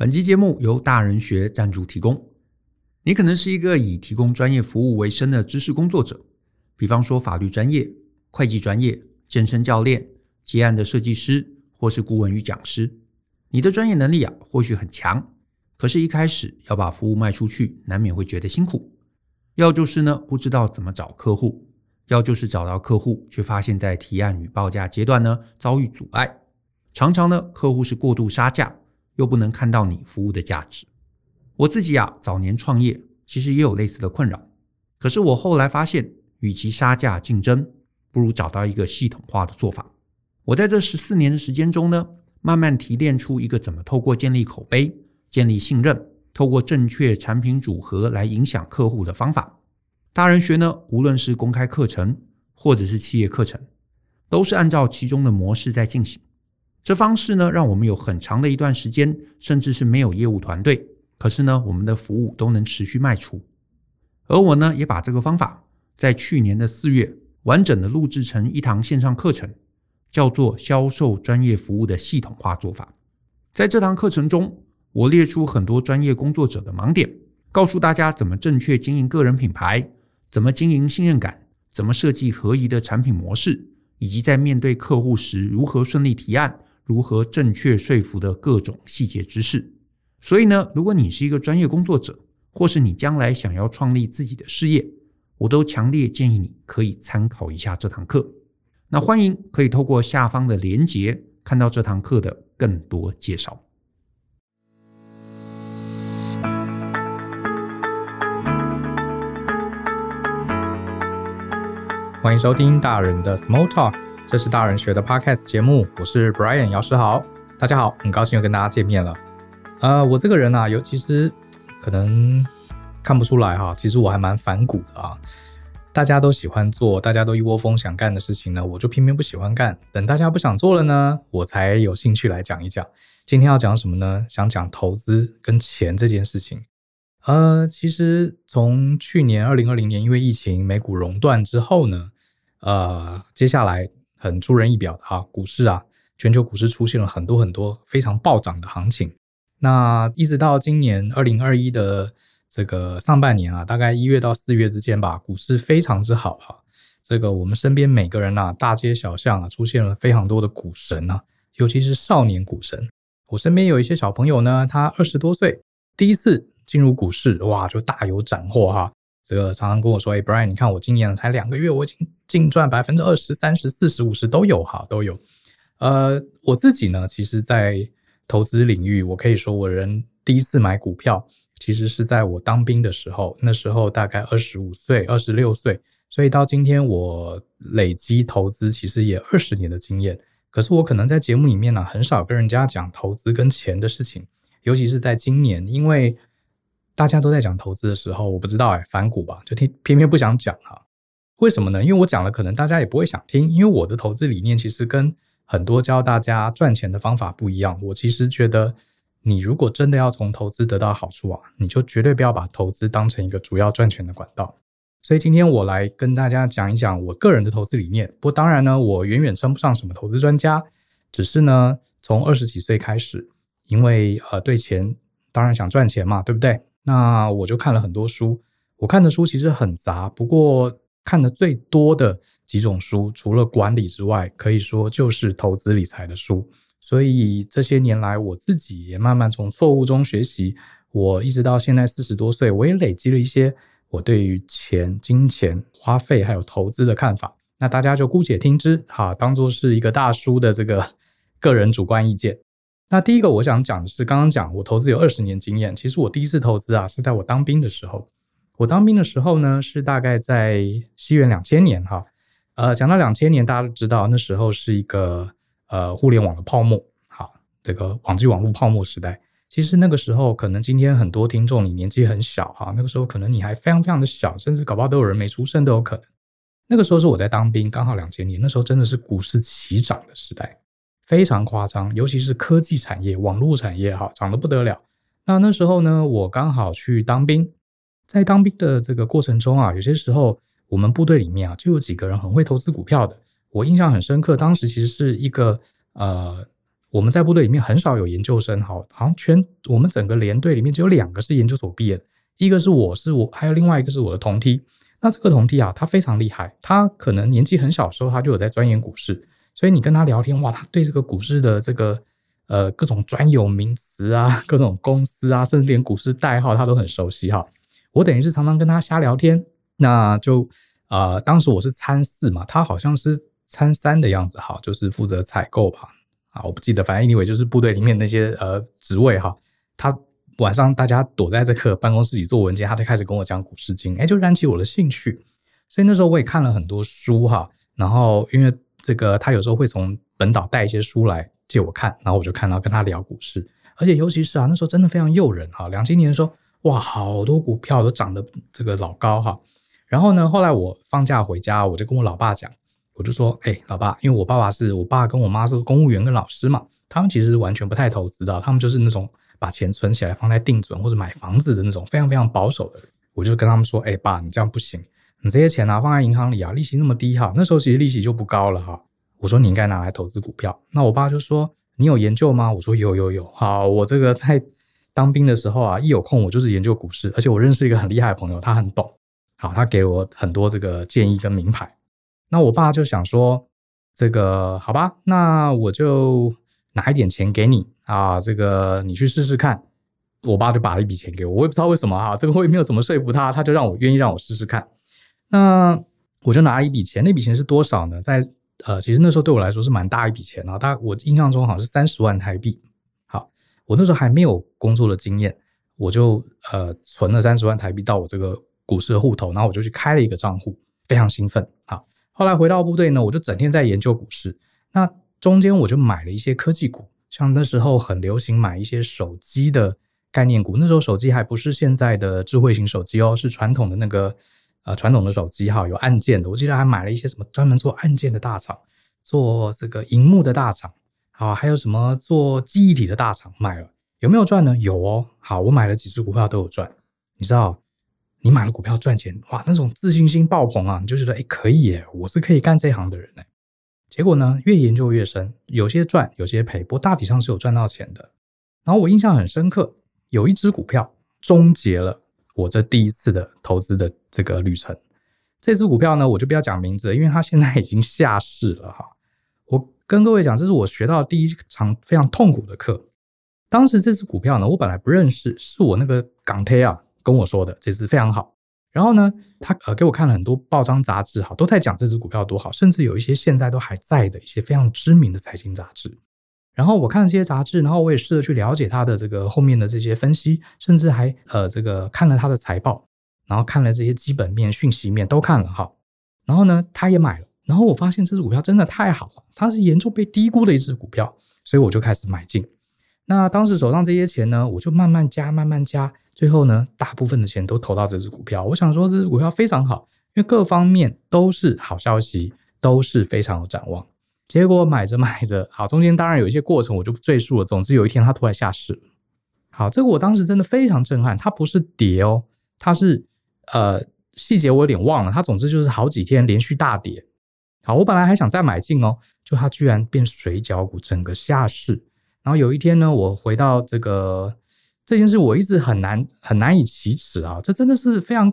本期节目由大人学赞助提供。你可能是一个以提供专业服务为生的知识工作者，比方说法律专业、会计专业、健身教练、结案的设计师，或是顾问与讲师。你的专业能力啊，或许很强，可是，一开始要把服务卖出去，难免会觉得辛苦。要就是呢，不知道怎么找客户；要就是找到客户，却发现在提案与报价阶段呢，遭遇阻碍。常常呢，客户是过度杀价。又不能看到你服务的价值。我自己啊，早年创业其实也有类似的困扰。可是我后来发现，与其杀价竞争，不如找到一个系统化的做法。我在这十四年的时间中呢，慢慢提炼出一个怎么透过建立口碑、建立信任，透过正确产品组合来影响客户的方法。大人学呢，无论是公开课程或者是企业课程，都是按照其中的模式在进行。这方式呢，让我们有很长的一段时间，甚至是没有业务团队，可是呢，我们的服务都能持续卖出。而我呢，也把这个方法在去年的四月完整的录制成一堂线上课程，叫做《销售专业服务的系统化做法》。在这堂课程中，我列出很多专业工作者的盲点，告诉大家怎么正确经营个人品牌，怎么经营信任感，怎么设计合宜的产品模式，以及在面对客户时如何顺利提案。如何正确说服的各种细节知识。所以呢，如果你是一个专业工作者，或是你将来想要创立自己的事业，我都强烈建议你可以参考一下这堂课。那欢迎可以透过下方的连结看到这堂课的更多介绍。欢迎收听大人的 Small Talk。这是大人学的 Podcast 节目，我是 Brian 姚世豪，大家好，很高兴又跟大家见面了。呃，我这个人啊，尤其是可能看不出来哈，其实我还蛮反骨的啊。大家都喜欢做，大家都一窝蜂想干的事情呢，我就偏偏不喜欢干。等大家不想做了呢，我才有兴趣来讲一讲。今天要讲什么呢？想讲投资跟钱这件事情。呃，其实从去年二零二零年因为疫情美股熔断之后呢，呃，接下来。很出人意表的哈，股市啊，全球股市出现了很多很多非常暴涨的行情。那一直到今年二零二一的这个上半年啊，大概一月到四月之间吧，股市非常之好哈。这个我们身边每个人啊，大街小巷啊，出现了非常多的股神啊，尤其是少年股神。我身边有一些小朋友呢，他二十多岁，第一次进入股市，哇，就大有斩获哈。这个常常跟我说：“哎，Brian，你看我今年才两个月，我已经净赚百分之二十、三十、四十、五十都有哈，都有。呃，我自己呢，其实，在投资领域，我可以说，我人第一次买股票，其实是在我当兵的时候，那时候大概二十五岁、二十六岁，所以到今天我累积投资，其实也二十年的经验。可是我可能在节目里面呢，很少跟人家讲投资跟钱的事情，尤其是在今年，因为。”大家都在讲投资的时候，我不知道哎，反骨吧，就听偏偏不想讲哈。为什么呢？因为我讲了，可能大家也不会想听。因为我的投资理念其实跟很多教大家赚钱的方法不一样。我其实觉得，你如果真的要从投资得到好处啊，你就绝对不要把投资当成一个主要赚钱的管道。所以今天我来跟大家讲一讲我个人的投资理念。不过当然呢，我远远称不上什么投资专家，只是呢，从二十几岁开始，因为呃，对钱当然想赚钱嘛，对不对？那我就看了很多书，我看的书其实很杂，不过看的最多的几种书，除了管理之外，可以说就是投资理财的书。所以这些年来，我自己也慢慢从错误中学习。我一直到现在四十多岁，我也累积了一些我对于钱、金钱花费还有投资的看法。那大家就姑且听之，哈，当做是一个大叔的这个 个人主观意见。那第一个我想讲的是，刚刚讲我投资有二十年经验。其实我第一次投资啊，是在我当兵的时候。我当兵的时候呢，是大概在西元两千年哈。呃，讲到两千年，大家都知道那时候是一个呃互联网的泡沫，好，这个网际网络泡沫时代。其实那个时候，可能今天很多听众你年纪很小哈，那个时候可能你还非常非常的小，甚至搞不好都有人没出生都有可能。那个时候是我在当兵，刚好两千年，那时候真的是股市齐涨的时代。非常夸张，尤其是科技产业、网络产业，哈，涨得不得了。那那时候呢，我刚好去当兵，在当兵的这个过程中啊，有些时候我们部队里面啊，就有几个人很会投资股票的。我印象很深刻，当时其实是一个呃我们在部队里面很少有研究生，哈，好像全我们整个连队里面只有两个是研究所毕业的，一个是我是我，还有另外一个是我的同梯。那这个同梯啊，他非常厉害，他可能年纪很小的时候他就有在钻研股市，所以你跟他聊天，哇，他对这个股市的这个呃各种专有名词啊，各种公司啊，甚至连股市代号他都很熟悉哈。我等于是常常跟他瞎聊天，那就呃当时我是参四嘛，他好像是参三的样子哈，就是负责采购吧。啊，我不记得，反正 anyway 就是部队里面那些呃职位哈。他晚上大家躲在这个办公室里做文件，他就开始跟我讲股市经，哎，就燃起我的兴趣。所以那时候我也看了很多书哈。然后因为这个他有时候会从本岛带一些书来借我看，然后我就看到跟他聊股市，而且尤其是啊那时候真的非常诱人哈。两千年的时候，哇，好多股票都涨得这个老高哈。然后呢，后来我放假回家，我就跟我老爸讲。我就说，哎、老爸，因为我爸爸是我爸跟我妈是公务员跟老师嘛，他们其实是完全不太投资的，他们就是那种把钱存起来放在定存或者买房子的那种非常非常保守的。我就跟他们说，哎、爸，你这样不行，你这些钱啊放在银行里啊，利息那么低哈，那时候其实利息就不高了哈。我说你应该拿来投资股票。那我爸就说，你有研究吗？我说有有有。好，我这个在当兵的时候啊，一有空我就是研究股市，而且我认识一个很厉害的朋友，他很懂，好，他给了我很多这个建议跟名牌。那我爸就想说，这个好吧，那我就拿一点钱给你啊，这个你去试试看。我爸就把了一笔钱给我，我也不知道为什么哈，这个我也没有怎么说服他，他就让我愿意让我试试看。那我就拿了一笔钱，那笔钱是多少呢？在呃，其实那时候对我来说是蛮大一笔钱啊，大概我印象中好像是三十万台币。好，我那时候还没有工作的经验，我就呃存了三十万台币到我这个股市的户头，然后我就去开了一个账户，非常兴奋好。后来回到部队呢，我就整天在研究股市。那中间我就买了一些科技股，像那时候很流行买一些手机的概念股。那时候手机还不是现在的智慧型手机哦，是传统的那个呃传统的手机哈，有按键的。我记得还买了一些什么专门做按键的大厂，做这个荧幕的大厂，好，还有什么做记忆体的大厂，买了有没有赚呢？有哦。好，我买了几只股票都有赚，你知道。你买了股票赚钱，哇，那种自信心爆棚啊！你就觉得，哎，可以耶，我是可以干这行的人呢。结果呢，越研究越深，有些赚，有些赔，不过大体上是有赚到钱的。然后我印象很深刻，有一只股票终结了我这第一次的投资的这个旅程。这只股票呢，我就不要讲名字，因为它现在已经下市了哈。我跟各位讲，这是我学到第一场非常痛苦的课。当时这只股票呢，我本来不认识，是我那个港铁啊。跟我说的这支非常好，然后呢，他呃给我看了很多报章杂志，哈，都在讲这支股票多好，甚至有一些现在都还在的一些非常知名的财经杂志。然后我看了这些杂志，然后我也试着去了解它的这个后面的这些分析，甚至还呃这个看了它的财报，然后看了这些基本面、讯息面都看了哈。然后呢，他也买了，然后我发现这支股票真的太好了，它是严重被低估的一支股票，所以我就开始买进。那当时手上这些钱呢，我就慢慢加，慢慢加。最后呢，大部分的钱都投到这只股票。我想说，这只股票非常好，因为各方面都是好消息，都是非常有展望。结果买着买着，好，中间当然有一些过程，我就不赘述了。总之有一天它突然下市。好，这个我当时真的非常震撼。它不是跌哦，它是呃细节我有点忘了。它总之就是好几天连续大跌。好，我本来还想再买进哦，就它居然变水饺股，整个下市。然后有一天呢，我回到这个。这件事我一直很难很难以启齿啊，这真的是非常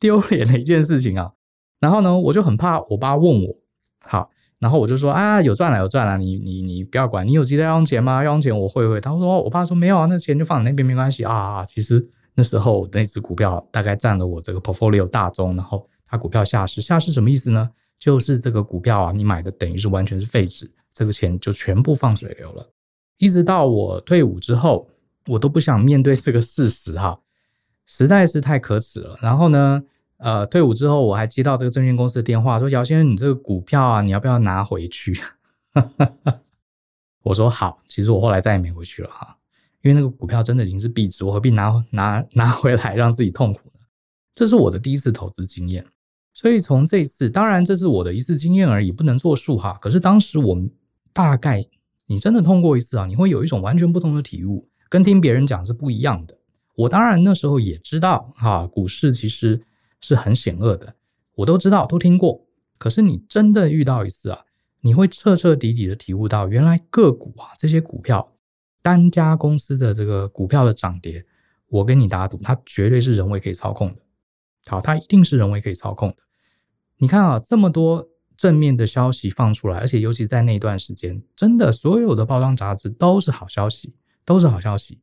丢脸的一件事情啊。然后呢，我就很怕我爸问我，好，然后我就说啊，有赚了有赚了，你你你不要管，你有急着要用钱吗？要用钱我会会。他说，我爸说没有啊，那钱就放你那边没关系啊。其实那时候那只股票大概占了我这个 portfolio 大宗，然后它股票下市，下市什么意思呢？就是这个股票啊，你买的等于是完全是废纸，这个钱就全部放水流了。一直到我退伍之后。我都不想面对这个事实哈，实在是太可耻了。然后呢，呃，退伍之后我还接到这个证券公司的电话，说姚先生，你这个股票啊，你要不要拿回去？我说好。其实我后来再也没回去了哈，因为那个股票真的已经是壁纸，我何必拿拿拿回来让自己痛苦呢？这是我的第一次投资经验，所以从这次，当然这是我的一次经验而已，不能作数哈。可是当时我们大概你真的痛过一次啊，你会有一种完全不同的体悟。跟听别人讲是不一样的。我当然那时候也知道，哈，股市其实是很险恶的，我都知道，都听过。可是你真的遇到一次啊，你会彻彻底底的体悟到，原来个股啊，这些股票单家公司的这个股票的涨跌，我跟你打赌，它绝对是人为可以操控的。好，它一定是人为可以操控的。你看啊，这么多正面的消息放出来，而且尤其在那段时间，真的所有的包装杂志都是好消息，都是好消息。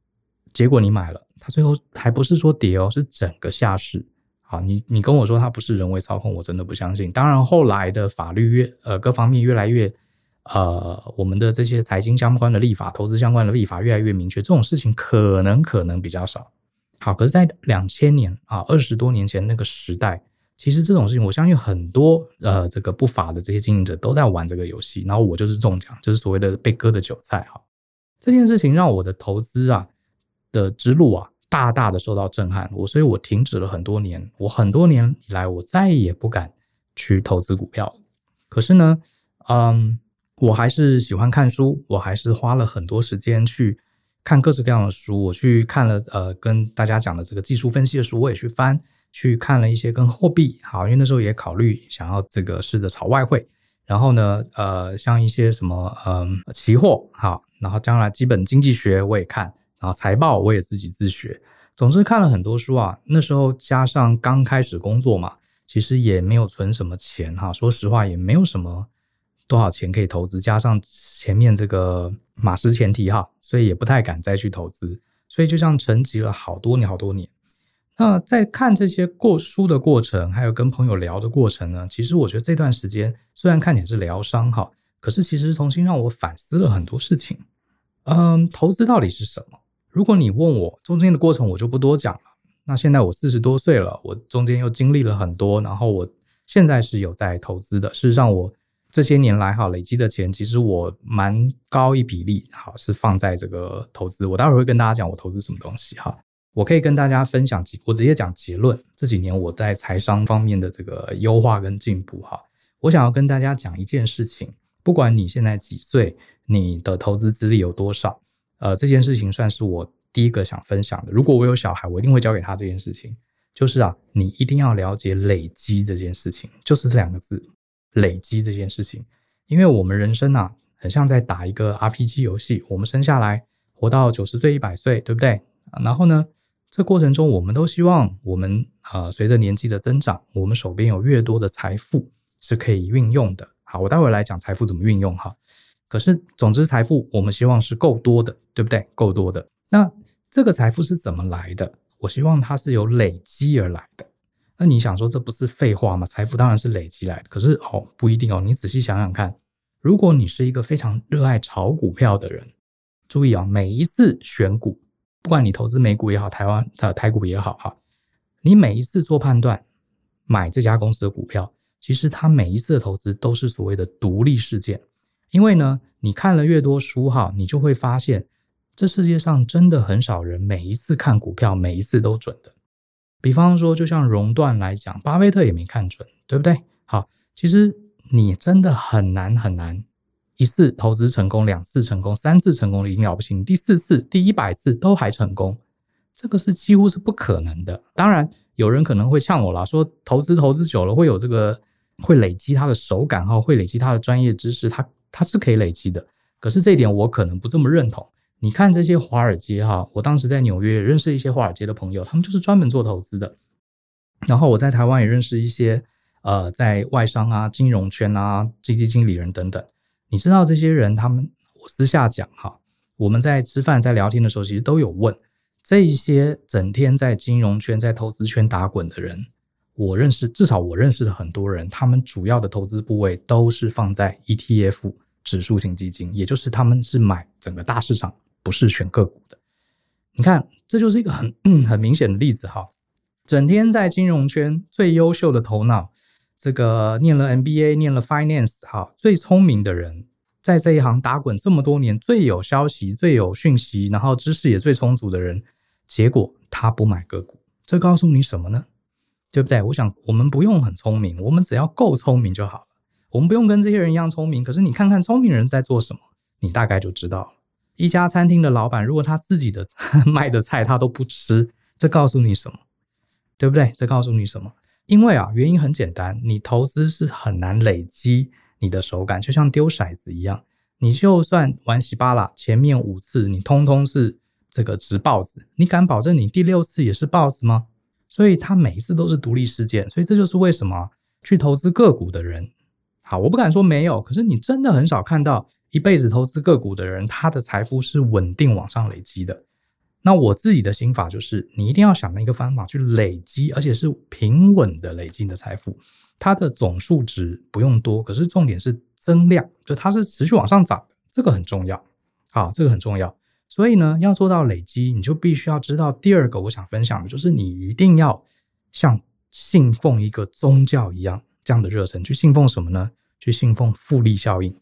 结果你买了，它最后还不是说跌哦，是整个下市。好，你你跟我说它不是人为操控，我真的不相信。当然，后来的法律越呃各方面越来越呃，我们的这些财经相关的立法、投资相关的立法越来越明确，这种事情可能可能比较少。好，可是，在两千年啊，二十多年前那个时代，其实这种事情，我相信很多呃这个不法的这些经营者都在玩这个游戏，然后我就是中奖，就是所谓的被割的韭菜。哈，这件事情让我的投资啊的之路啊。大大的受到震撼，我所以，我停止了很多年。我很多年以来，我再也不敢去投资股票。可是呢，嗯，我还是喜欢看书，我还是花了很多时间去看各式各样的书。我去看了呃，跟大家讲的这个技术分析的书，我也去翻，去看了一些跟货币好，因为那时候也考虑想要这个试着炒外汇。然后呢，呃，像一些什么嗯期货好，然后将来基本经济学我也看。然后财报我也自己自学，总之看了很多书啊。那时候加上刚开始工作嘛，其实也没有存什么钱哈。说实话，也没有什么多少钱可以投资，加上前面这个马失前蹄哈，所以也不太敢再去投资。所以就这样沉寂了好多年好多年。那在看这些过书的过程，还有跟朋友聊的过程呢，其实我觉得这段时间虽然看起来是疗伤哈，可是其实重新让我反思了很多事情。嗯，投资到底是什么？如果你问我中间的过程，我就不多讲了。那现在我四十多岁了，我中间又经历了很多，然后我现在是有在投资的。事实上，我这些年来哈累积的钱，其实我蛮高一比例好是放在这个投资。我待会儿会跟大家讲我投资什么东西哈。我可以跟大家分享几，我直接讲结论。这几年我在财商方面的这个优化跟进步哈，我想要跟大家讲一件事情，不管你现在几岁，你的投资资历有多少。呃，这件事情算是我第一个想分享的。如果我有小孩，我一定会教给他这件事情。就是啊，你一定要了解累积这件事情，就是这两个字，累积这件事情。因为我们人生啊，很像在打一个 RPG 游戏。我们生下来，活到九十岁、一百岁，对不对？然后呢，这过程中，我们都希望我们呃，随着年纪的增长，我们手边有越多的财富是可以运用的。好，我待会来讲财富怎么运用哈。可是，总之，财富我们希望是够多的，对不对？够多的。那这个财富是怎么来的？我希望它是由累积而来的。那你想说，这不是废话吗？财富当然是累积来的。可是，哦，不一定哦。你仔细想想看，如果你是一个非常热爱炒股票的人，注意啊，每一次选股，不管你投资美股也好，台湾的台股也好，哈，你每一次做判断，买这家公司的股票，其实它每一次的投资都是所谓的独立事件。因为呢，你看了越多书哈，你就会发现，这世界上真的很少人每一次看股票每一次都准的。比方说，就像熔断来讲，巴菲特也没看准，对不对？好，其实你真的很难很难，一次投资成功，两次成功，三次成功的已经了不起，第四次、第一百次都还成功，这个是几乎是不可能的。当然，有人可能会呛我啦，说投资投资久了会有这个，会累积他的手感哈，会累积他的专业知识，他。它是可以累积的，可是这一点我可能不这么认同。你看这些华尔街哈，我当时在纽约也认识一些华尔街的朋友，他们就是专门做投资的。然后我在台湾也认识一些呃，在外商啊、金融圈啊、基金经理人等等。你知道这些人，他们我私下讲哈，我们在吃饭在聊天的时候，其实都有问这一些整天在金融圈、在投资圈打滚的人。我认识，至少我认识的很多人，他们主要的投资部位都是放在 ETF 指数型基金，也就是他们是买整个大市场，不是选个股的。你看，这就是一个很 很明显的例子哈。整天在金融圈最优秀的头脑，这个念了 MBA、念了 Finance 哈，最聪明的人，在这一行打滚这么多年，最有消息、最有讯息，然后知识也最充足的人，结果他不买个股，这告诉你什么呢？对不对？我想我们不用很聪明，我们只要够聪明就好了。我们不用跟这些人一样聪明，可是你看看聪明人在做什么，你大概就知道了。一家餐厅的老板，如果他自己的 卖的菜他都不吃，这告诉你什么？对不对？这告诉你什么？因为啊，原因很简单，你投资是很难累积你的手感，就像丢骰子一样。你就算玩稀巴烂，前面五次你通通是这个直豹子，你敢保证你第六次也是豹子吗？所以它每一次都是独立事件，所以这就是为什么去投资个股的人，好，我不敢说没有，可是你真的很少看到一辈子投资个股的人，他的财富是稳定往上累积的。那我自己的心法就是，你一定要想一个方法去累积，而且是平稳的累积你的财富，它的总数值不用多，可是重点是。增量，就它是持续往上涨，这个很重要，好，这个很重要。所以呢，要做到累积，你就必须要知道第二个我想分享的，就是你一定要像信奉一个宗教一样这样的热忱，去信奉什么呢？去信奉复利效应。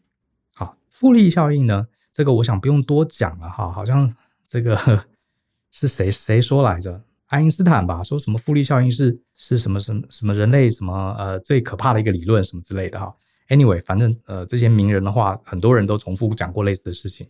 好，复利效应呢，这个我想不用多讲了哈，好像这个是谁谁说来着？爱因斯坦吧，说什么复利效应是是什么什么什么人类什么呃最可怕的一个理论什么之类的哈。Anyway，反正呃，这些名人的话，很多人都重复讲过类似的事情。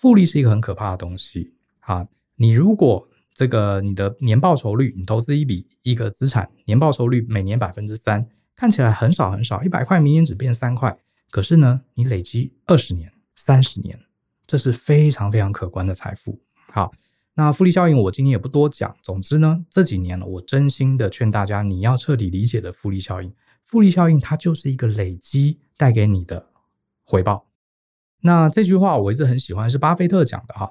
复利是一个很可怕的东西啊！你如果这个你的年报酬率，你投资一笔一个资产，年报酬率每年百分之三，看起来很少很少，一百块明年只变三块，可是呢，你累积二十年、三十年，这是非常非常可观的财富。好，那复利效应我今天也不多讲。总之呢，这几年我真心的劝大家，你要彻底理解的复利效应。复利效应，它就是一个累积带给你的回报。那这句话我一直很喜欢，是巴菲特讲的哈。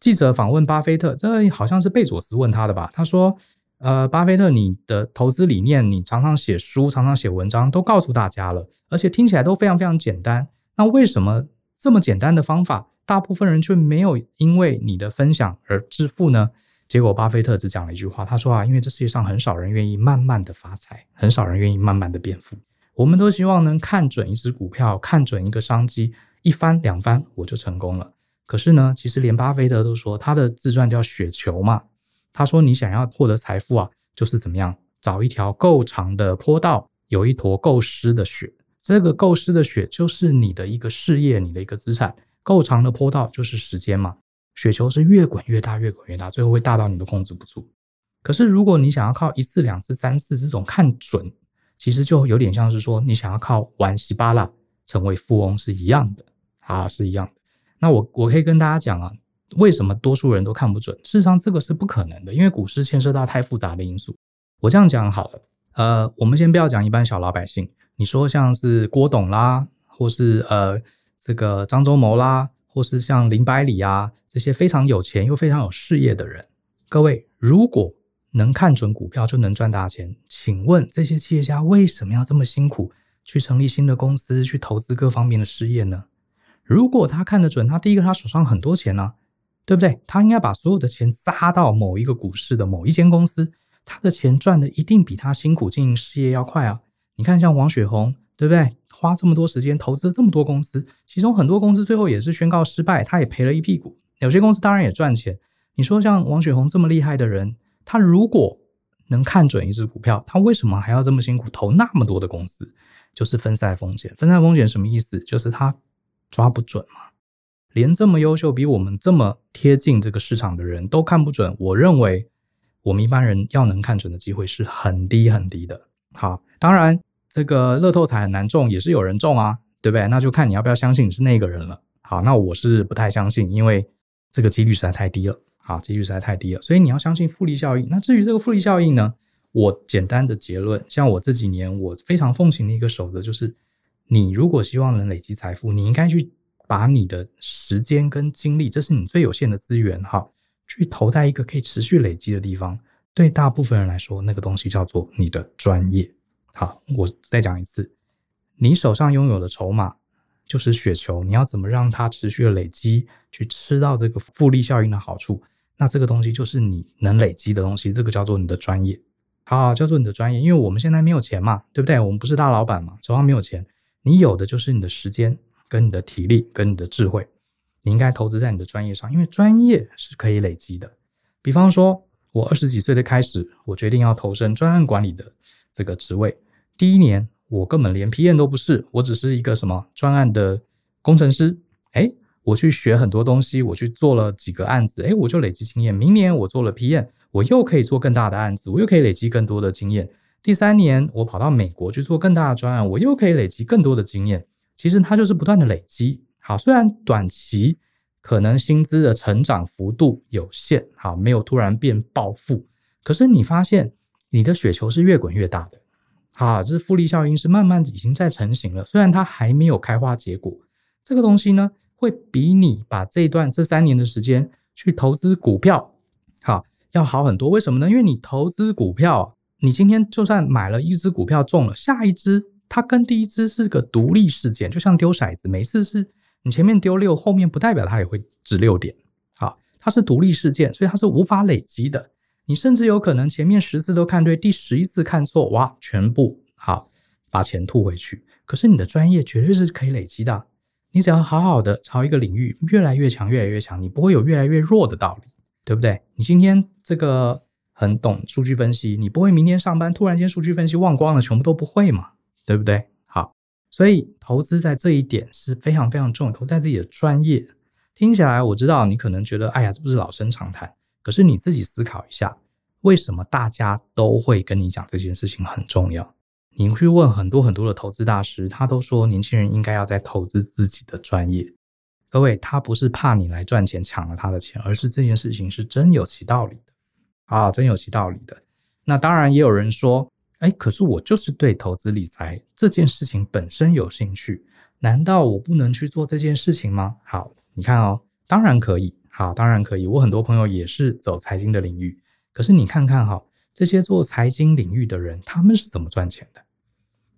记者访问巴菲特，这好像是贝佐斯问他的吧？他说：“呃，巴菲特，你的投资理念，你常常写书，常常写文章，都告诉大家了，而且听起来都非常非常简单。那为什么这么简单的方法，大部分人却没有因为你的分享而致富呢？”结果，巴菲特只讲了一句话，他说啊，因为这世界上很少人愿意慢慢的发财，很少人愿意慢慢的变富。我们都希望能看准一只股票，看准一个商机，一翻两翻我就成功了。可是呢，其实连巴菲特都说，他的自传叫雪球嘛。他说，你想要获得财富啊，就是怎么样，找一条够长的坡道，有一坨够湿的雪。这个够湿的雪就是你的一个事业，你的一个资产。够长的坡道就是时间嘛。雪球是越滚越大，越滚越大，最后会大到你都控制不住。可是如果你想要靠一次、两次、三次这种看准，其实就有点像是说你想要靠玩稀巴烂成为富翁是一样的啊，是一样的。那我我可以跟大家讲啊，为什么多数人都看不准？事实上这个是不可能的，因为股市牵涉到太复杂的因素。我这样讲好了，呃，我们先不要讲一般小老百姓，你说像是郭董啦，或是呃这个张忠谋啦。或是像林百里啊这些非常有钱又非常有事业的人，各位如果能看准股票就能赚大钱，请问这些企业家为什么要这么辛苦去成立新的公司，去投资各方面的事业呢？如果他看得准，他第一个他手上很多钱呢、对不对？他应该把所有的钱砸到某一个股市的某一间公司，他的钱赚的一定比他辛苦经营事业要快啊！你看像王雪红。对不对？花这么多时间投资这么多公司，其中很多公司最后也是宣告失败，他也赔了一屁股。有些公司当然也赚钱。你说像王雪红这么厉害的人，他如果能看准一只股票，他为什么还要这么辛苦投那么多的公司？就是分散风险。分散风险什么意思？就是他抓不准嘛。连这么优秀、比我们这么贴近这个市场的人都看不准，我认为我们一般人要能看准的机会是很低很低的。好，当然。这个乐透彩很难中，也是有人中啊，对不对？那就看你要不要相信你是那个人了。好，那我是不太相信，因为这个几率实在太低了。好，几率实在太低了，所以你要相信复利效应。那至于这个复利效应呢，我简单的结论，像我这几年我非常奉行的一个守则就是，你如果希望能累积财富，你应该去把你的时间跟精力，这是你最有限的资源，哈，去投在一个可以持续累积的地方。对大部分人来说，那个东西叫做你的专业。好，我再讲一次，你手上拥有的筹码就是雪球，你要怎么让它持续的累积，去吃到这个复利效应的好处？那这个东西就是你能累积的东西，这个叫做你的专业。好，叫做你的专业，因为我们现在没有钱嘛，对不对？我们不是大老板嘛，手上没有钱，你有的就是你的时间、跟你的体力、跟你的智慧，你应该投资在你的专业上，因为专业是可以累积的。比方说，我二十几岁的开始，我决定要投身专案管理的这个职位。第一年，我根本连 PM 都不是，我只是一个什么专案的工程师。诶，我去学很多东西，我去做了几个案子，诶，我就累积经验。明年我做了 PM，我又可以做更大的案子，我又可以累积更多的经验。第三年，我跑到美国去做更大的专案，我又可以累积更多的经验。其实它就是不断的累积。好，虽然短期可能薪资的成长幅度有限，好，没有突然变暴富，可是你发现你的雪球是越滚越大的。好，这是复利效应，是慢慢已经在成型了。虽然它还没有开花结果，这个东西呢，会比你把这段这三年的时间去投资股票，好，要好很多。为什么呢？因为你投资股票，你今天就算买了一只股票中了，下一只它跟第一只是个独立事件，就像丢骰子，每次是你前面丢六，后面不代表它也会掷六点。好，它是独立事件，所以它是无法累积的。你甚至有可能前面十次都看对，第十一次看错，哇，全部好把钱吐回去。可是你的专业绝对是可以累积的。你只要好好的朝一个领域越来越强，越来越强，你不会有越来越弱的道理，对不对？你今天这个很懂数据分析，你不会明天上班突然间数据分析忘光了，全部都不会嘛，对不对？好，所以投资在这一点是非常非常重要，投在自己的专业。听起来我知道你可能觉得，哎呀，这不是老生常谈。可是你自己思考一下，为什么大家都会跟你讲这件事情很重要？你去问很多很多的投资大师，他都说年轻人应该要在投资自己的专业。各位，他不是怕你来赚钱抢了他的钱，而是这件事情是真有其道理的啊，真有其道理的。那当然也有人说，哎，可是我就是对投资理财这件事情本身有兴趣，难道我不能去做这件事情吗？好，你看哦，当然可以，好，当然可以。我很多朋友也是走财经的领域，可是你看看哈，这些做财经领域的人，他们是怎么赚钱的？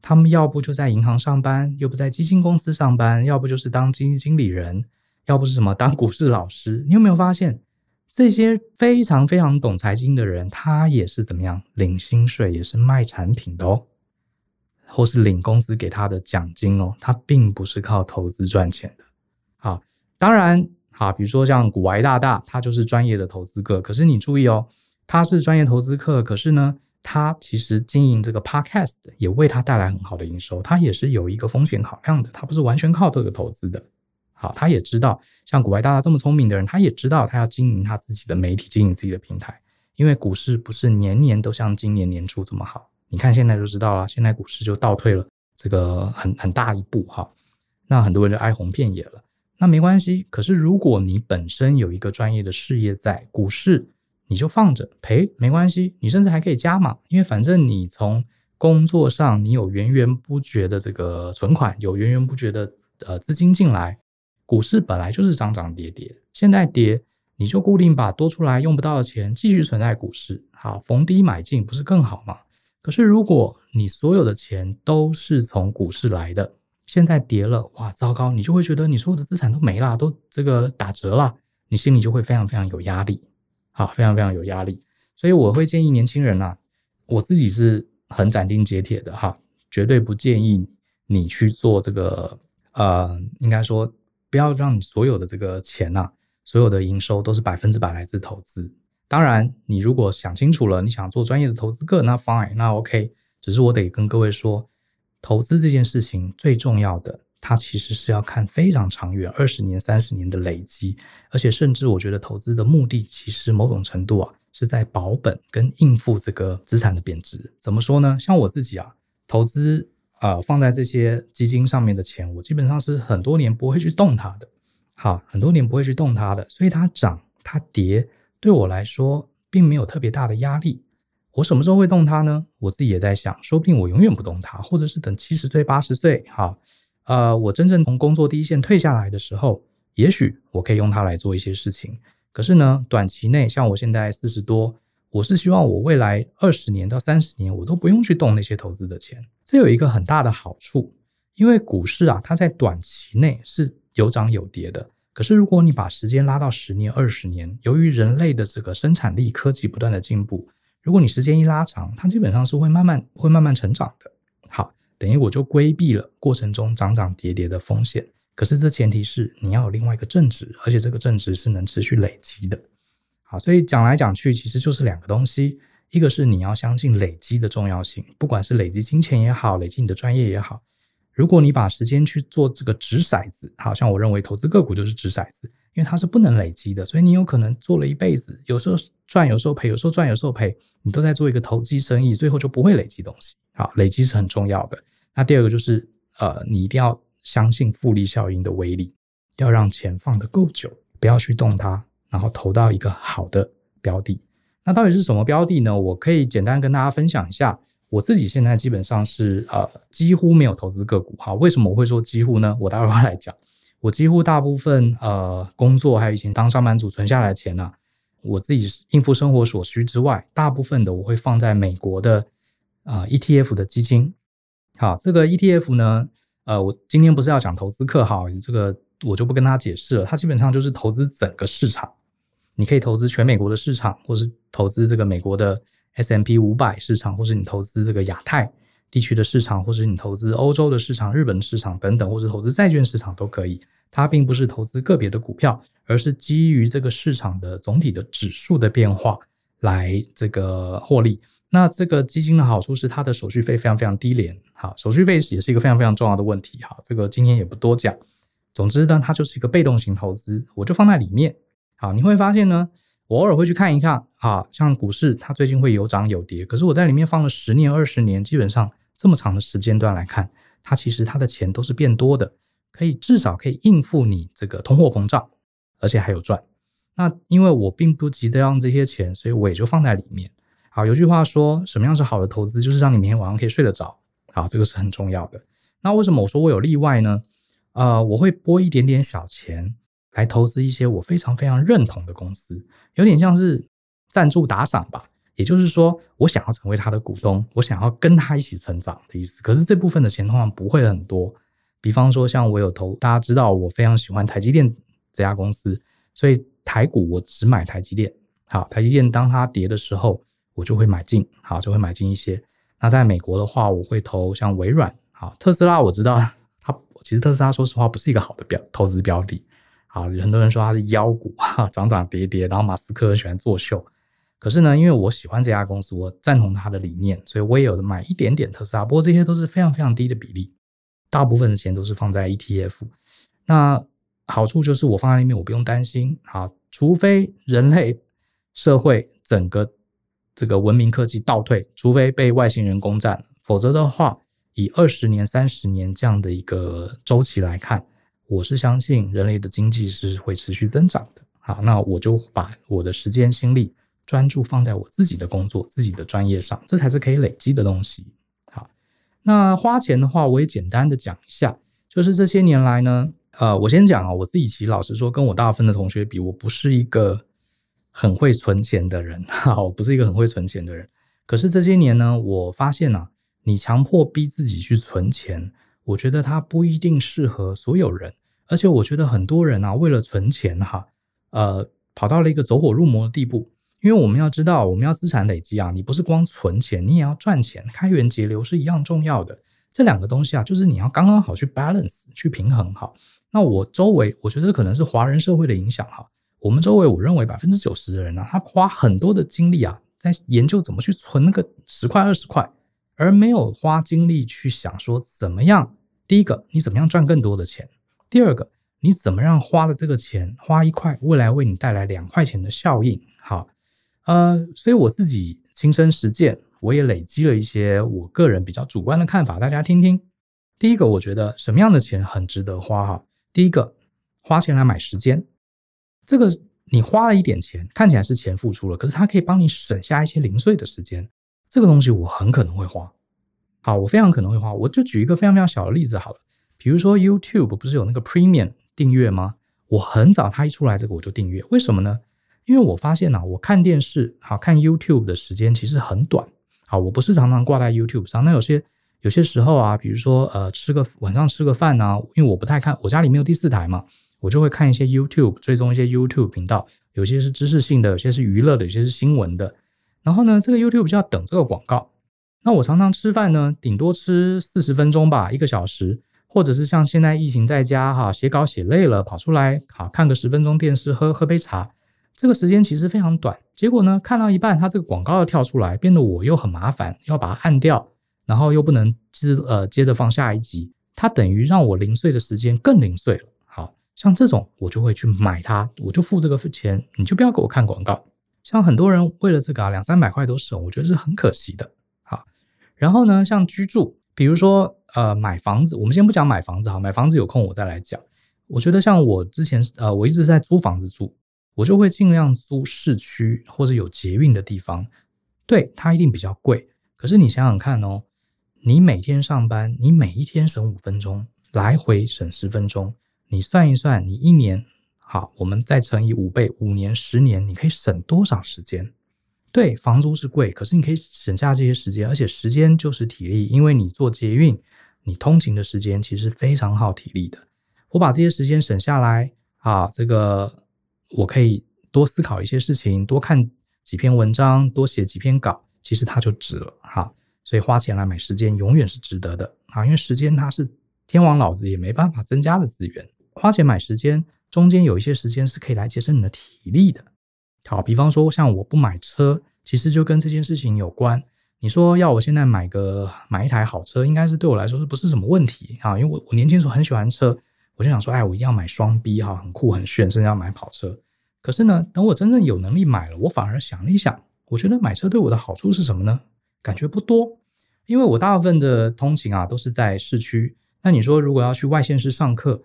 他们要不就在银行上班，又不在基金公司上班，要不就是当基金经理人，要不是什么当股市老师。你有没有发现，这些非常非常懂财经的人，他也是怎么样领薪水，也是卖产品的哦，或是领公司给他的奖金哦，他并不是靠投资赚钱的。好，当然，好，比如说像股癌大大，他就是专业的投资客。可是你注意哦，他是专业投资客，可是呢，他其实经营这个 podcast 也为他带来很好的营收，他也是有一个风险考量的，他不是完全靠这个投资的。好，他也知道，像股外大大这么聪明的人，他也知道他要经营他自己的媒体，经营自己的平台，因为股市不是年年都像今年年初这么好。你看现在就知道了，现在股市就倒退了这个很很大一步哈，那很多人就哀鸿遍野了。那没关系，可是如果你本身有一个专业的事业在股市。你就放着赔没关系，你甚至还可以加码，因为反正你从工作上你有源源不绝的这个存款，有源源不绝的呃资金进来，股市本来就是涨涨跌跌，现在跌你就固定把多出来用不到的钱继续存在股市，好，逢低买进不是更好吗？可是如果你所有的钱都是从股市来的，现在跌了，哇，糟糕，你就会觉得你所有的资产都没了，都这个打折了，你心里就会非常非常有压力。好，非常非常有压力，所以我会建议年轻人啊，我自己是很斩钉截铁的哈，绝对不建议你去做这个，呃，应该说不要让你所有的这个钱呐，所有的营收都是百分之百来自投资。当然，你如果想清楚了，你想做专业的投资客，那 fine，那 OK。只是我得跟各位说，投资这件事情最重要的。它其实是要看非常长远，二十年、三十年的累积，而且甚至我觉得投资的目的，其实某种程度啊，是在保本跟应付这个资产的贬值。怎么说呢？像我自己啊，投资、呃、放在这些基金上面的钱，我基本上是很多年不会去动它的，好，很多年不会去动它的，所以它涨它跌，对我来说并没有特别大的压力。我什么时候会动它呢？我自己也在想，说不定我永远不动它，或者是等七十岁、八十岁，哈。呃，我真正从工作第一线退下来的时候，也许我可以用它来做一些事情。可是呢，短期内，像我现在四十多，我是希望我未来二十年到三十年，我都不用去动那些投资的钱。这有一个很大的好处，因为股市啊，它在短期内是有涨有跌的。可是如果你把时间拉到十年、二十年，由于人类的这个生产力、科技不断的进步，如果你时间一拉长，它基本上是会慢慢、会慢慢成长的。好。等于我就规避了过程中涨涨跌跌的风险，可是这前提是你要有另外一个正值，而且这个正值是能持续累积的。好，所以讲来讲去，其实就是两个东西，一个是你要相信累积的重要性，不管是累积金钱也好，累积你的专业也好。如果你把时间去做这个掷骰子，好像我认为投资个股就是掷骰子，因为它是不能累积的，所以你有可能做了一辈子，有时候赚，有时候赔，有时候赚，有时候赔，你都在做一个投机生意，最后就不会累积东西。好，累积是很重要的。那第二个就是，呃，你一定要相信复利效应的威力，要让钱放得够久，不要去动它，然后投到一个好的标的。那到底是什么标的呢？我可以简单跟大家分享一下。我自己现在基本上是呃几乎没有投资个股。好，为什么我会说几乎呢？我待会儿来讲。我几乎大部分呃工作还有以前当上班族存下来的钱呢、我自己应付生活所需之外，大部分的我会放在美国的啊、ETF 的基金。好，这个 ETF 呢，呃，我今天不是要讲投资课，好，这个我就不跟他解释了。它基本上就是投资整个市场，你可以投资全美国的市场，或是投资这个美国的 S M P 五百市场，或是你投资这个亚太地区的市场，或是你投资欧洲的市场、日本市场等等，或是投资债券市场都可以。它并不是投资个别的股票，而是基于这个市场的总体的指数的变化来这个获利。那这个基金的好处是它的手续费非常非常低廉，好，手续费也是一个非常非常重要的问题，哈，这个今天也不多讲。总之呢，它就是一个被动型投资，我就放在里面。好，你会发现呢，我偶尔会去看一看，啊，像股市它最近会有涨有跌，可是我在里面放了十年、二十年，基本上这么长的时间段来看，它其实它的钱都是变多的，可以至少可以应付你这个通货膨胀，而且还有赚。那因为我并不急着让这些钱，所以我也就放在里面。好，有句话说，什么样是好的投资？就是让你每天晚上可以睡得着。好，这个是很重要的。那为什么我说我有例外呢？呃，我会拨一点点小钱来投资一些我非常非常认同的公司，有点像是赞助打赏吧。也就是说，我想要成为他的股东，我想要跟他一起成长的意思。可是这部分的钱通常不会很多。比方说，像我有投，大家知道我非常喜欢台积电这家公司，所以台股我只买台积电。好，台积电当它跌的时候。我就会买进，好，就会买进一些。那在美国的话，我会投像微软，好，特斯拉。我知道它其实特斯拉说实话不是一个好的标投资标的，好，很多人说它是妖股，哈，涨涨跌跌。然后马斯克喜欢作秀，可是呢，因为我喜欢这家公司，我赞同它的理念，所以我也有买一点点特斯拉。不过这些都是非常非常低的比例，大部分的钱都是放在 ETF。那好处就是我放在里面，我不用担心，好，除非人类社会整个。这个文明科技倒退，除非被外星人攻占，否则的话，以二十年、三十年这样的一个周期来看，我是相信人类的经济是会持续增长的。好，那我就把我的时间、心力专注放在我自己的工作、自己的专业上，这才是可以累积的东西。好，那花钱的话，我也简单的讲一下，就是这些年来呢，呃，我先讲啊，我自己其实老实说，跟我大部分的同学比，我不是一个。很会存钱的人，哈，我不是一个很会存钱的人。可是这些年呢，我发现啊，你强迫逼自己去存钱，我觉得它不一定适合所有人。而且我觉得很多人啊，为了存钱哈，呃，跑到了一个走火入魔的地步。因为我们要知道，我们要资产累积啊，你不是光存钱，你也要赚钱，开源节流是一样重要的。这两个东西啊，就是你要刚刚好去 balance，去平衡好。那我周围，我觉得可能是华人社会的影响哈。我们周围，我认为百分之九十的人呢、他花很多的精力啊，在研究怎么去存那个十块二十块，而没有花精力去想说怎么样。第一个，你怎么样赚更多的钱？第二个，你怎么让花了这个钱，花一块，未来为你带来两块钱的效应？好，呃，所以我自己亲身实践，我也累积了一些我个人比较主观的看法，大家听听。第一个，我觉得什么样的钱很值得花？哈，第一个，花钱来买时间。这个你花了一点钱，看起来是钱付出了，可是它可以帮你省下一些零碎的时间。这个东西我很可能会花。好，我非常可能会花。我就举一个非常非常小的例子好了，比如说 YouTube 不是有那个 Premium 订阅吗？我很早它一出来，这个我就订阅。为什么呢？因为我发现啊，我看电视好看 YouTube 的时间其实很短。好，我不是常常挂在 YouTube 上。那有些有些时候啊，比如说呃，吃个晚上吃个饭呢、因为我不太看，我家里没有第四台嘛。我就会看一些 YouTube，追踪一些 YouTube 频道，有些是知识性的，有些是娱乐的，有些是新闻的。然后呢，这个 YouTube 就要等这个广告。那我常常吃饭呢，顶多吃四十分钟吧，一个小时，或者是像现在疫情在家哈，写稿写累了，跑出来好看个十分钟电视，喝喝杯茶，这个时间其实非常短。结果呢，看到一半，它这个广告要跳出来，变得我又很麻烦，要把它按掉，然后又不能接呃接着放下一集，它等于让我零碎的时间更零碎了。好像这种，我就会去买它，我就付这个钱，你就不要给我看广告。像很多人为了这个啊，两三百块都省，我觉得是很可惜的。好，然后呢，像居住，比如说呃买房子，我们先不讲买房子哈，买房子有空我再来讲。我觉得像我之前呃，我一直在租房子住，我就会尽量租市区或者有捷运的地方。对，它一定比较贵，可是你想想看哦，你每天上班，你每一天省五分钟，来回省十分钟，你算一算，你一年好，我们再乘以五倍，五年、十年，你可以省多少时间？对，房租是贵，可是你可以省下这些时间，而且时间就是体力，因为你坐捷运，你通勤的时间其实非常耗体力的。我把这些时间省下来啊，这个我可以多思考一些事情，多看几篇文章，多写几篇稿，其实它就值了哈。所以花钱来买时间永远是值得的啊，因为时间它是天王老子也没办法增加的资源。花钱买时间，中间有一些时间是可以来节省你的体力的。好，比方说像我不买车，其实就跟这件事情有关。你说要我现在买个买一台好车，应该是对我来说是不是什么问题啊？因为我我年轻时候很喜欢车。我就想说，哎，我一定要买双 B 哈，很酷很炫，甚至要买跑车。可是呢，等我真正有能力买了，我反而想了一想，我觉得买车对我的好处是什么呢？感觉不多，因为我大部分的通勤啊都是在市区。那你说如果要去外县市上课，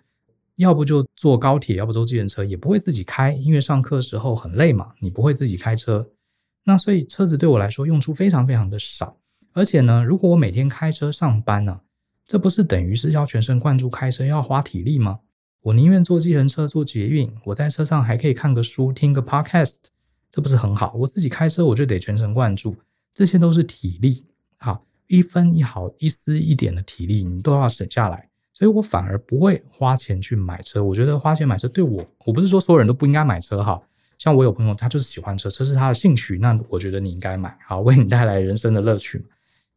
要不就坐高铁，要不坐自行车，也不会自己开，因为上课的时候很累嘛，你不会自己开车。那所以车子对我来说用处非常非常的少。而且呢，如果我每天开车上班呢、啊，这不是等于是要全神贯注开车，要花体力吗？我宁愿坐计程车、坐捷运，我在车上还可以看个书、听个 podcast，这不是很好？我自己开车我就得全神贯注，这些都是体力，好，一分一毫、一丝一点的体力你都要省下来，所以我反而不会花钱去买车。我觉得花钱买车对我，我不是说所有人都不应该买车哈，像我有朋友他就是喜欢车，车是他的兴趣，那我觉得你应该买，好，为你带来人生的乐趣嘛，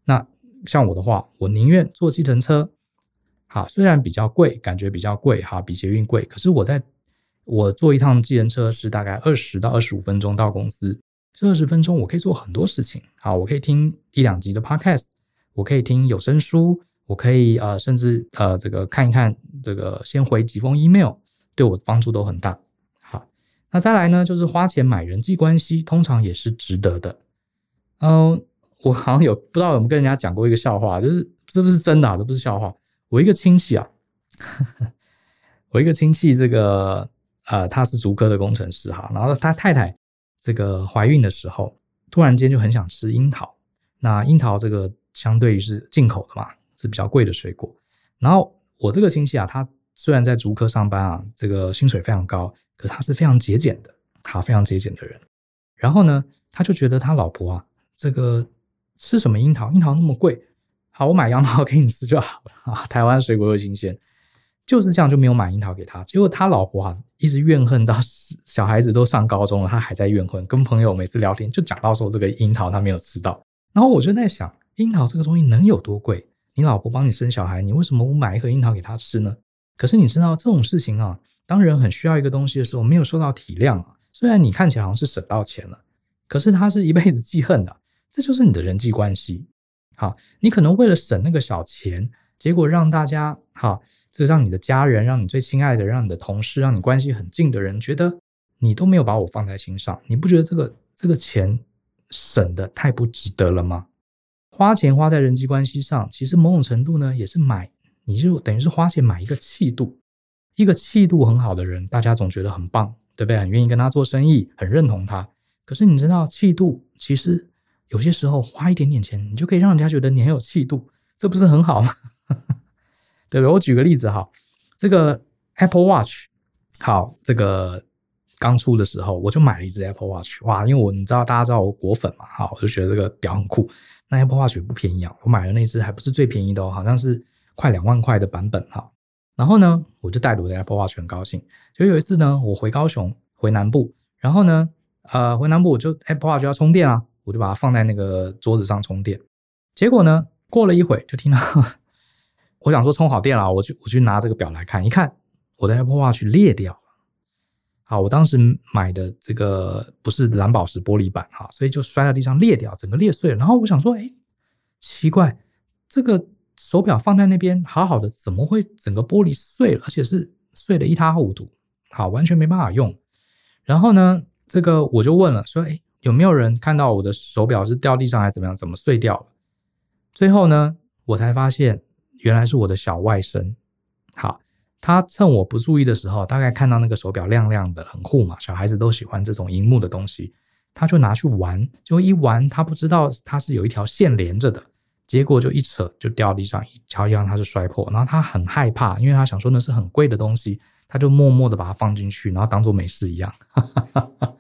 那。像我的话，我宁愿坐计程车，好，虽然比较贵，感觉比较贵，哈，比捷运贵，可是我在我坐一趟计程车是大概二十到二十五分钟到公司，这二十分钟我可以做很多事情，好，我可以听一两集的 podcast，我可以听有声书，我可以呃，甚至呃，这个看一看这个，先回几封 email，对我的帮助都很大。那再来呢，就是花钱买人际关系，通常也是值得的，嗯、我好像有不知道有没有跟人家讲过一个笑话，就是这不是真的？这不是笑话。我一个亲戚啊，我一个亲戚，这个呃，他是竹科的工程师哈，然后他太太这个怀孕的时候，突然间就很想吃樱桃。那樱桃这个相对于是进口的嘛，是比较贵的水果。然后我这个亲戚啊，他虽然在竹科上班啊，这个薪水非常高，可他是非常节俭的，他非常节俭的人。然后呢，他就觉得他老婆啊，这个。吃什么樱桃？樱桃那么贵，好，我买杨桃给你吃就好了啊！台湾水果又新鲜，就是这样就没有买樱桃给他。结果他老婆啊，一直怨恨到小孩子都上高中了，他还在怨恨。跟朋友每次聊天就讲到说这个樱桃他没有吃到，然后我就在想，樱桃这个东西能有多贵？你老婆帮你生小孩，你为什么不买一盒樱桃给他吃呢？可是你知道这种事情啊，当人很需要一个东西的时候，没有受到体谅啊。虽然你看起来好像是省到钱了，可是他是一辈子记恨的。这就是你的人际关系，好，你可能为了省那个小钱，结果让大家，哈，这让你的家人、让你最亲爱的、让你的同事、让你关系很近的人觉得你都没有把我放在心上，你不觉得这个这个钱省得太不值得了吗？花钱花在人际关系上，其实某种程度呢，也是买，你就等于是花钱买一个气度，一个气度很好的人，大家总觉得很棒，对不对？很愿意跟他做生意，很认同他。可是你知道，气度其实。有些时候花一点点钱，你就可以让人家觉得你很有气度，这不是很好吗？对不对？我举个例子哈，这个 Apple Watch，好，这个刚出的时候我就买了一只 Apple Watch，哇，因为我你知道大家知道我果粉嘛，哈，我就觉得这个表很酷。那 Apple Watch 不便宜啊，我买的那只还不是最便宜的哦，好像是快两万块的版本哈。然后呢，我就带着我的 Apple Watch 很高兴。就有一次呢，我回高雄回南部，然后呢，呃，回南部我就 Apple Watch 要充电啊。我就把它放在那个桌子上充电，结果呢，过了一会就听到，我想说充好电了，我去我去拿这个表来看，一看我的 Apple Watch 裂掉了。好，我当时买的这个不是蓝宝石玻璃板哈，所以就摔在地上裂掉，整个裂碎了。然后我想说，哎，奇怪，这个手表放在那边好好的，怎么会整个玻璃碎了，而且是碎得一塌糊涂，好，完全没办法用。然后呢，这个我就问了，说，哎。有没有人看到我的手表是掉地上还是怎么样？怎么碎掉了？最后呢，我才发现原来是我的小外甥。好，他趁我不注意的时候，大概看到那个手表亮亮的，很酷嘛，小孩子都喜欢这种荧幕的东西，他就拿去玩，就一玩，他不知道它是有一条线连着的，结果就一扯就掉地上，一敲一敲他就摔破，然后他很害怕，因为他想说那是很贵的东西，他就默默的把它放进去，然后当做没事一样。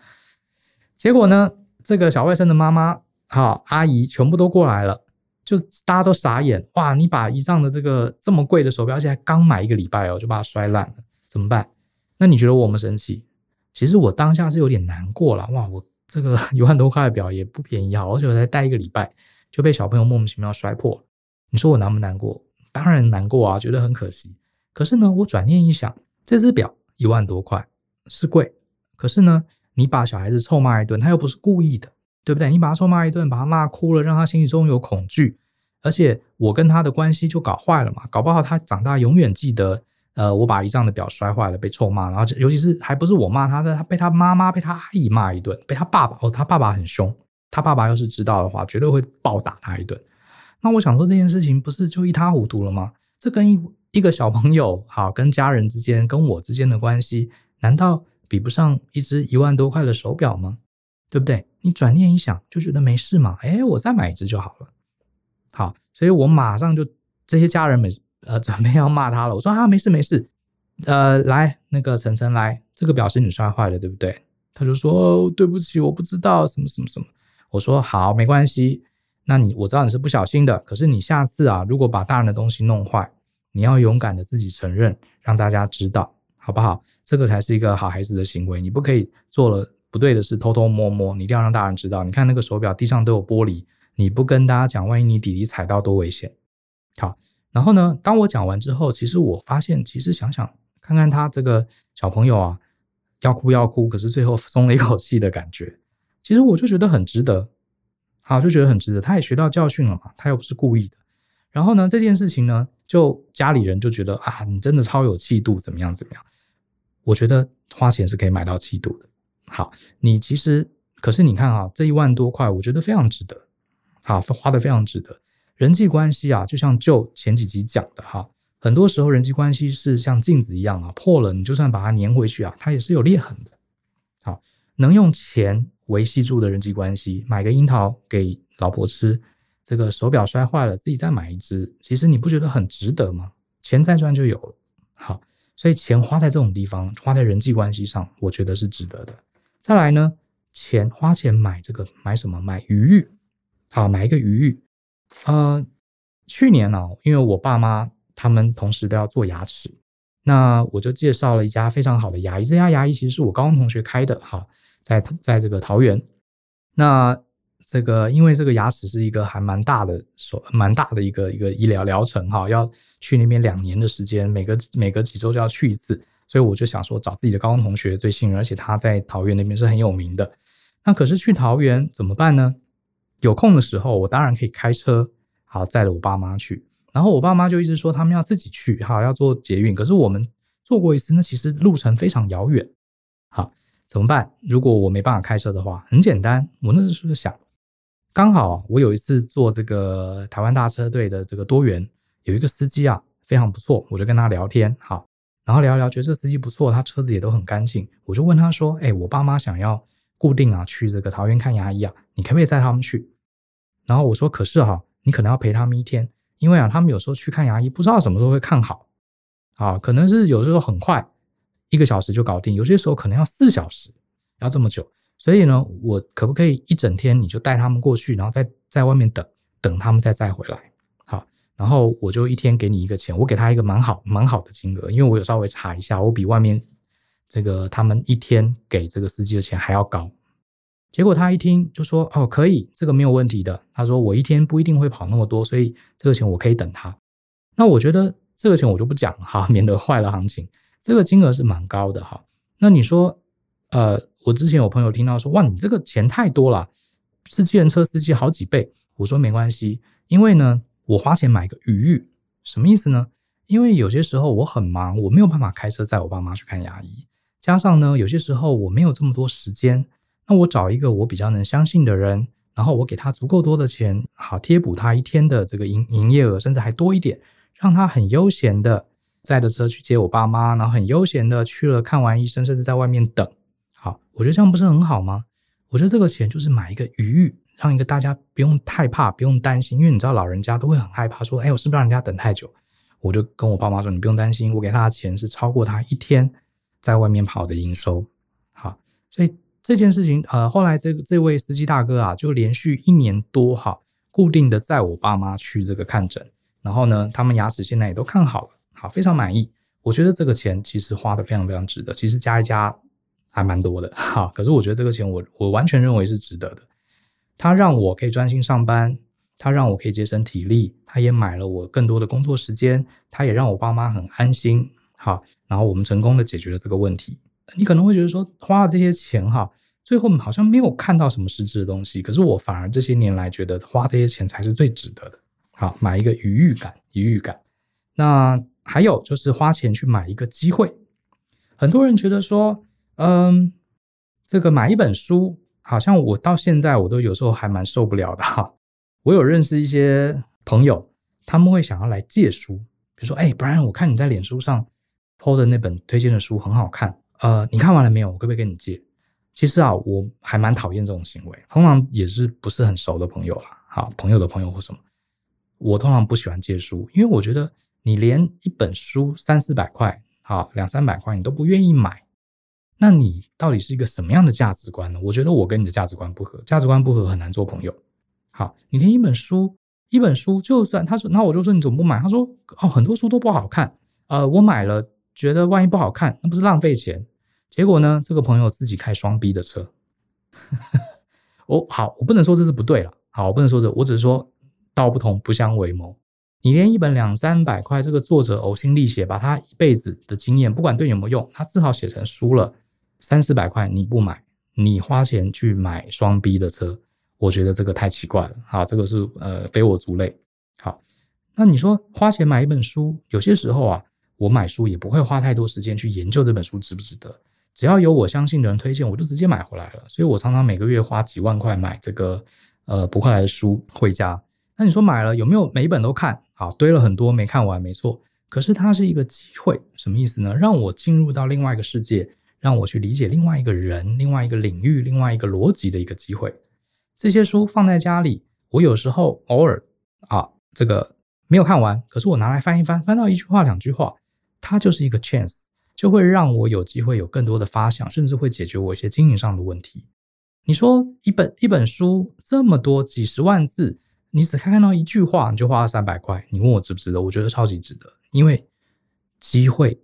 结果呢，这个小外甥的妈妈，好阿姨全部都过来了。就大家都傻眼，哇！你把以上的这个这么贵的手表，而且刚买一个礼拜哦，就把它摔烂了，怎么办？那你觉得我们生气？其实我当下是有点难过了，哇！我这个一万多块的表也不便宜啊，而且我才戴一个礼拜，就被小朋友莫名其妙摔破。你说我难不难过？当然难过啊，觉得很可惜。可是呢，我转念一想，这只表一万多块是贵，可是呢，你把小孩子臭骂一顿，他又不是故意的。对不对？你把他臭骂一顿，把他骂哭了，让他心里中有恐惧，而且我跟他的关系就搞坏了嘛。搞不好他长大永远记得，呃，我把一仗的表摔坏了，被臭骂，然后尤其是还不是我骂他的，他被他妈妈、被他阿姨骂一顿，被他爸爸哦，他爸爸很凶，他爸爸要是知道的话，绝对会暴打他一顿。那我想说这件事情不是就一塌糊涂了吗？这跟一一个小朋友好，跟家人之间、跟我之间的关系，难道比不上一只一万多块的手表吗？对不对？你转念一想，就觉得没事嘛。哎，我再买一只就好了。好，所以我马上就这些家人们呃 准备要骂他了。我说啊，没事没事。呃，来那个晨晨来，这个表是你摔坏了，对不对？他就说，对不起，我不知道什么什么什么。我说好，没关系。那你我知道你是不小心的，可是你下次啊，如果把大人的东西弄坏，你要勇敢的自己承认，让大家知道，好不好？这个才是一个好孩子的行为。你不可以做了。不对的事偷偷摸摸，你一定要让大人知道。你看那个手表地上都有玻璃，你不跟大家讲，万一你弟弟踩到多危险。好，然后呢，当我讲完之后，其实我发现，其实想想看看他这个小朋友啊，要哭要哭，可是最后松了一口气的感觉，其实我就觉得很值得。好，就觉得很值得。他也学到教训了嘛，他又不是故意的。然后呢，这件事情呢，就家里人就觉得啊，你真的超有气度，怎么样怎么样？我觉得花钱是可以买到气度的。好，你其实可是你看啊，这一万多块，我觉得非常值得，好，花得非常值得。人际关系啊，就像就前几集讲的哈，很多时候人际关系是像镜子一样啊，破了你就算把它粘回去啊，它也是有裂痕的。好，能用钱维系住的人际关系，买个樱桃给老婆吃，这个手表摔坏了自己再买一只，其实你不觉得很值得吗？钱再赚就有了。好，所以钱花在这种地方，花在人际关系上，我觉得是值得的。再来呢，钱花钱买这个买什么？买鱼玉，好，买一个鱼玉。呃，去年呢、因为我爸妈他们同时都要做牙齿，那我就介绍了一家非常好的牙医。这家牙医其实是我高中同学开的，哈，在在这个桃园。那这个因为这个牙齿是一个还蛮大的手，蛮大的一个一个医疗疗程，哈，要去那边两年的时间，每个每隔几周就要去一次。所以我就想说，找自己的高中同学最信任，而且他在桃园那边是很有名的。那可是去桃园怎么办呢？有空的时候，我当然可以开车，好载着我爸妈去。然后我爸妈就一直说他们要自己去，好要坐捷运。可是我们坐过一次，那其实路程非常遥远。怎么办？如果我没办法开车的话，很简单，我那时候想，刚好我有一次坐这个台湾大车队的这个多元，有一个司机啊，非常不错，我就跟他聊天，好。然后聊一聊，觉得这司机不错，他车子也都很干净。我就问他说：“哎，我爸妈想要固定啊去这个桃园看牙医啊，你可不可以载他们去？”然后我说：“可是哈，你可能要陪他们一天，因为啊，他们有时候去看牙医，不知道什么时候会看好啊，可能是有时候很快一个小时就搞定，有些时候可能要四小时，要这么久。所以呢，我可不可以一整天你就带他们过去，然后在在外面等等他们再再回来？”好然后我就一天给你一个钱，我给他一个蛮好蛮好的金额，因为我有稍微查一下，我比外面这个他们一天给这个司机的钱还要高。结果他一听就说：“哦，可以，这个没有问题的。”他说：“我一天不一定会跑那么多，所以这个钱我可以等他。”那我觉得这个钱我就不讲哈，免得坏了行情。这个金额是蛮高的哈。那你说，呃，我之前有朋友听到说：“哇，你这个钱太多了，是计程车司机好几倍。”我说：“没关系，因为呢。”我花钱买个余裕，什么意思呢？因为有些时候我很忙，我没有办法开车载我爸妈去看牙医。加上呢，有些时候我没有这么多时间，那我找一个我比较能相信的人，然后我给他足够多的钱，好贴补他一天的这个营营业额，甚至还多一点，让他很悠闲的载着车去接我爸妈，然后很悠闲的去了看完医生，甚至在外面等。好，我觉得这样不是很好吗？我觉得这个钱就是买一个余裕，让一个大家不用太怕，不用担心，因为你知道老人家都会很害怕，说，哎，我是不是让人家等太久？我就跟我爸妈说，你不用担心，我给他的钱是超过他一天在外面跑的营收。好，所以这件事情，呃，后来这这位司机大哥啊，就连续一年多哈，固定的载我爸妈去这个看诊，然后呢，他们牙齿现在也都看好了，好，非常满意。我觉得这个钱其实花的非常非常值得，其实加一加还蛮多的 哈。可是我觉得这个钱我我完全认为是值得的，他让我可以专心上班。他让我可以节省体力，他也买了我更多的工作时间，他也让我爸妈很安心，好，然后我们成功的解决了这个问题。你可能会觉得说，花了这些钱哈，最后好像没有看到什么实质的东西，可是我反而这些年来觉得花这些钱才是最值得的。好，买一个愉悦感，愉悦感。那还有就是花钱去买一个机会，很多人觉得说，嗯，这个买一本书，好像我到现在我都有时候还蛮受不了的哈。我有认识一些朋友，他们会想要来借书，比如说，哎，Bryan，我看你在脸书上 po 的那本推荐的书很好看，呃，你看完了没有？我可不可以跟你借？其实啊，我还蛮讨厌这种行为，通常也是不是很熟的朋友啦，好，朋友的朋友或什么，我通常不喜欢借书，因为我觉得你连一本书三四百块，好，两三百块你都不愿意买，那你到底是一个什么样的价值观呢？我觉得我跟你的价值观不合，价值观不合很难做朋友。好，你连一本书，一本书就算他说，那我就说你怎么不买？他说哦，很多书都不好看，呃，我买了，觉得万一不好看，那不是浪费钱？结果呢，这个朋友自己开双 B 的车。我好，我不能说这是不对了，好，我不能说这，我只是说道不同不相为谋。你连一本两三百块，这个作者呕心沥血，把他一辈子的经验，不管对你有没有用，他至少写成书了，三四百块你不买，你花钱去买双 B 的车。我觉得这个太奇怪了，好，这个是呃非我族类。好，那你说花钱买一本书，有些时候啊，我买书也不会花太多时间去研究这本书值不值得，只要有我相信的人推荐，我就直接买回来了。所以我常常每个月花几万块买这个呃博客来的书回家。那你说买了有没有每一本都看？好，堆了很多没看完，没错。可是它是一个机会，什么意思呢？让我进入到另外一个世界，让我去理解另外一个人、另外一个领域、另外一个逻辑的一个机会。这些书放在家里，我有时候偶尔啊，这个没有看完，可是我拿来翻一翻，翻到一句话两句话，它就是一个 chance，就会让我有机会有更多的发想，甚至会解决我一些经营上的问题。你说一本一本书这么多几十万字，你只看看到一句话，你就花了三百块，你问我值不值得？我觉得超级值得，因为机会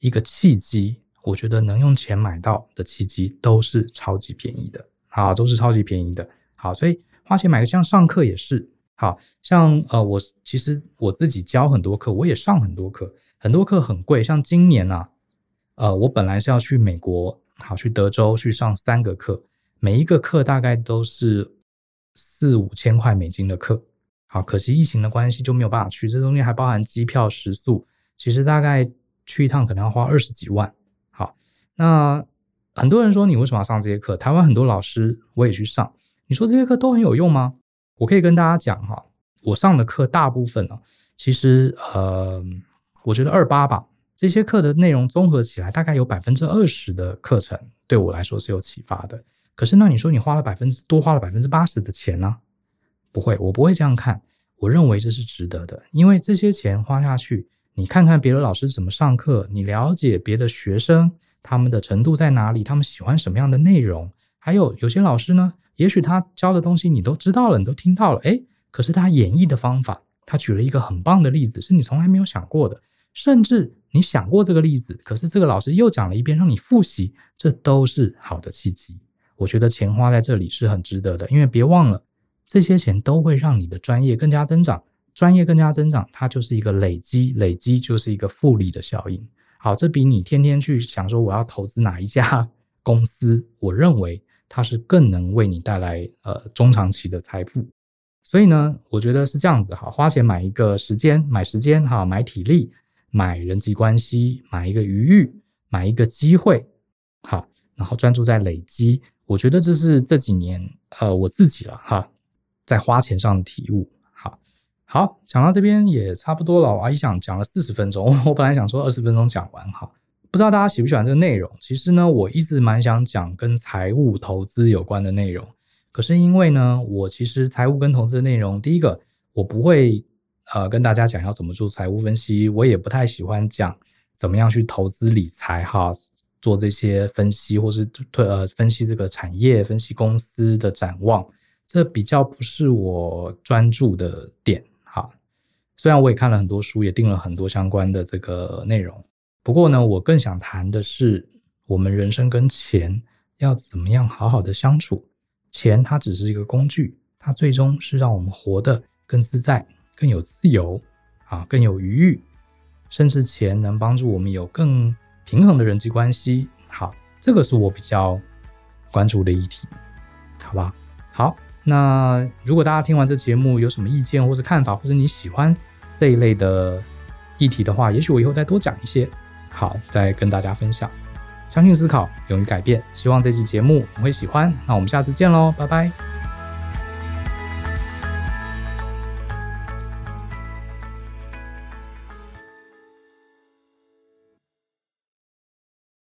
一个契机，我觉得能用钱买到的契机都是超级便宜的，啊，都是超级便宜的。好，所以花钱买个像上课也是，好像呃，我其实我自己教很多课，我也上很多课，很多课很贵。像今年啊，呃，我本来是要去美国，好去德州去上三个课，每一个课大概都是四五千块美金的课。好，可惜疫情的关系就没有办法去，这中间还包含机票、食宿，其实大概去一趟可能要花二十几万。好，那很多人说你为什么要上这些课？台湾很多老师我也去上。你说这些课都很有用吗？我可以跟大家讲哈，我上的课大部分呢，其实呃，我觉得二八吧，这些课的内容综合起来，大概有百分之二十的课程对我来说是有启发的。可是那你说你花了百分之多花了百分之八十的钱呢？不会，我不会这样看。我认为这是值得的，因为这些钱花下去，你看看别的老师怎么上课，你了解别的学生他们的程度在哪里，他们喜欢什么样的内容，还有有些老师呢。也许他教的东西你都知道了，你都听到了，诶，可是他演绎的方法，他举了一个很棒的例子，是你从来没有想过的，甚至你想过这个例子，可是这个老师又讲了一遍，让你复习，这都是好的契机。我觉得钱花在这里是很值得的，因为别忘了，这些钱都会让你的专业更加增长，专业更加增长，它就是一个累积，累积就是一个复利的效应。好，这比你天天去想说我要投资哪一家公司，我认为。它是更能为你带来呃中长期的财富，所以呢，我觉得是这样子哈，花钱买一个时间，买时间哈，买体力，买人际关系，买一个余裕，买一个机会，好，然后专注在累积，我觉得这是这几年呃我自己了哈，在花钱上的体悟。好，好，讲到这边也差不多了。我阿姨想讲了四十分钟，我本来想说二十分钟讲完哈，不知道大家喜不喜欢这个内容。其实呢，我一直蛮想讲跟财务投资有关的内容，可是因为呢，我其实财务跟投资的内容，第一个我不会呃跟大家讲要怎么做财务分析，我也不太喜欢讲怎么样去投资理财哈，做这些分析或是推呃分析这个产业、分析公司的展望，这比较不是我专注的点哈。虽然我也看了很多书，也订了很多相关的这个内容，不过呢，我更想谈的是我们人生跟钱要怎么样好好的相处。钱它只是一个工具，它最终是让我们活得更自在、更有自由啊，更有余裕，甚至钱能帮助我们有更平衡的人际关系。好，这个是我比较关注的议题，好吧？好，那如果大家听完这节目有什么意见或是看法，或者你喜欢，这一类的议题的话，也许我以后再多讲一些，好，再跟大家分享。相信思考，勇于改变，希望这期节目你会喜欢。那我们下次见喽，拜拜。